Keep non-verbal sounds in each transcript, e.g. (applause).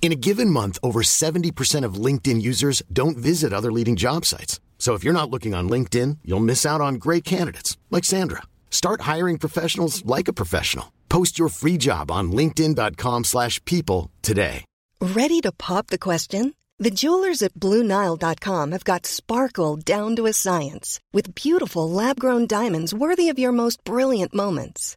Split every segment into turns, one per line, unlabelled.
In a given month, over 70% of LinkedIn users don't visit other leading job sites. So if you're not looking on LinkedIn, you'll miss out on great candidates like Sandra. Start hiring professionals like a professional. Post your free job on linkedin.com/people today.
Ready to pop the question? The jewelers at BlueNile.com have got sparkle down to a science with beautiful lab-grown diamonds worthy of your most brilliant moments.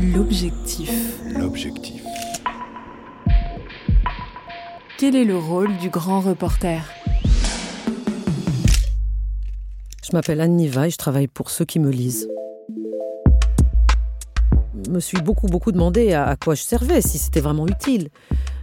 l'objectif.
l'objectif.
Quel est le rôle du grand reporter?
Je m'appelle Anne Niva et je travaille pour ceux qui me lisent. Je me suis beaucoup, beaucoup demandé à, à quoi je servais, si c'était vraiment utile.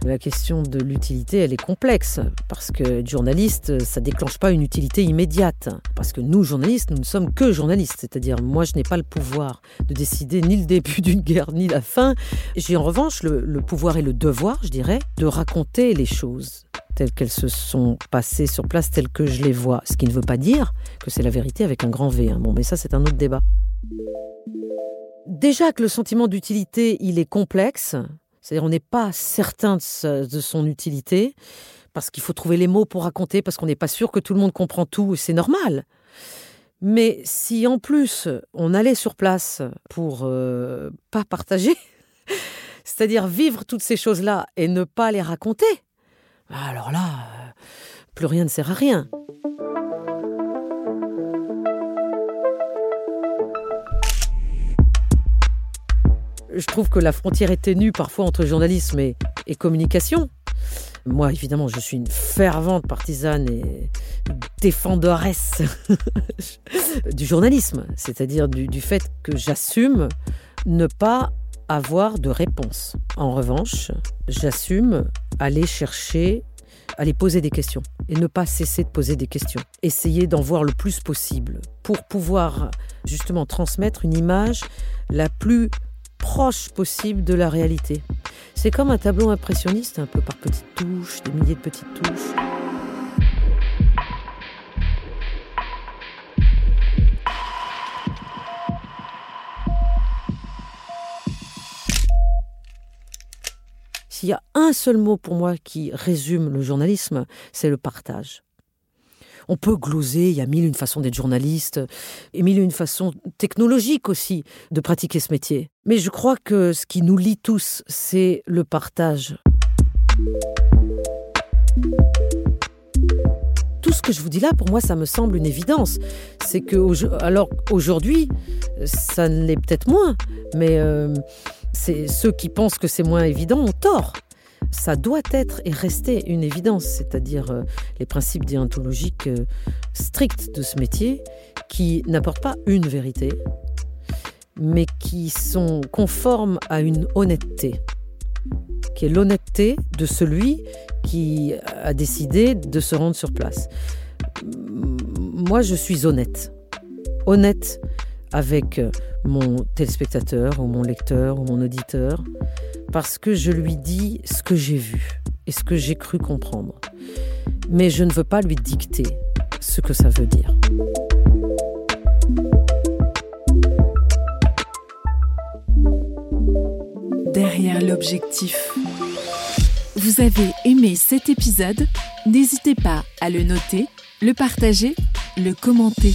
La question de l'utilité, elle est complexe, parce que journaliste, ça déclenche pas une utilité immédiate. Parce que nous, journalistes, nous ne sommes que journalistes, c'est-à-dire moi, je n'ai pas le pouvoir de décider ni le début d'une guerre, ni la fin. J'ai en revanche le, le pouvoir et le devoir, je dirais, de raconter les choses telles qu'elles se sont passées sur place, telles que je les vois. Ce qui ne veut pas dire que c'est la vérité avec un grand V. hein. Bon, mais ça, c'est un autre débat. Déjà que le sentiment d'utilité, il est complexe, c'est-à-dire on n'est pas certain de, son utilité, parce qu'il faut trouver les mots pour raconter, parce qu'on n'est pas sûr que tout le monde comprend tout, et c'est normal. Mais si en plus on allait sur place pour euh, pas partager, (laughs) c'est-à-dire vivre toutes ces choses-là et ne pas les raconter, alors là, euh, plus rien ne sert à rien. Je trouve que la frontière est ténue parfois entre journalisme et, communication. Moi, évidemment, je suis une fervente partisane et défendresse (laughs) du journalisme, c'est-à-dire du fait que j'assume ne pas avoir de réponse. En revanche, j'assume aller chercher, aller poser des questions et ne pas cesser de poser des questions. Essayer d'en voir le plus possible pour pouvoir justement transmettre une image la plus proche possible de la réalité. C'est comme un tableau impressionniste, un peu par petites touches, des milliers de petites touches. S'il y a un seul mot pour moi qui résume le journalisme, c'est le partage. On peut gloser, il y a mille une façons d'être journaliste, et mille une façons technologiques aussi de pratiquer ce métier. Mais je crois que ce qui nous lie tous, c'est le partage. Tout ce que je vous dis là, pour moi, ça me semble une évidence. C'est que, alors aujourd'hui, ça l'est peut-être moins, mais euh, c'est ceux qui pensent que c'est moins évident ont tort. Ça doit être et rester une évidence, c'est-à-dire euh, les principes déontologiques euh, stricts de ce métier qui n'apportent pas une vérité, mais qui sont conformes à une honnêteté, qui est l'honnêteté de celui qui a décidé de se rendre sur place. Moi, je suis honnête. Honnête avec euh, mon téléspectateur ou mon lecteur ou mon auditeur parce que je lui dis ce que j'ai vu et ce que j'ai cru comprendre. Mais je ne veux pas lui dicter ce que ça veut dire.
Derrière l'objectif. Vous avez aimé cet épisode? N'hésitez pas à le noter, le partager, le commenter.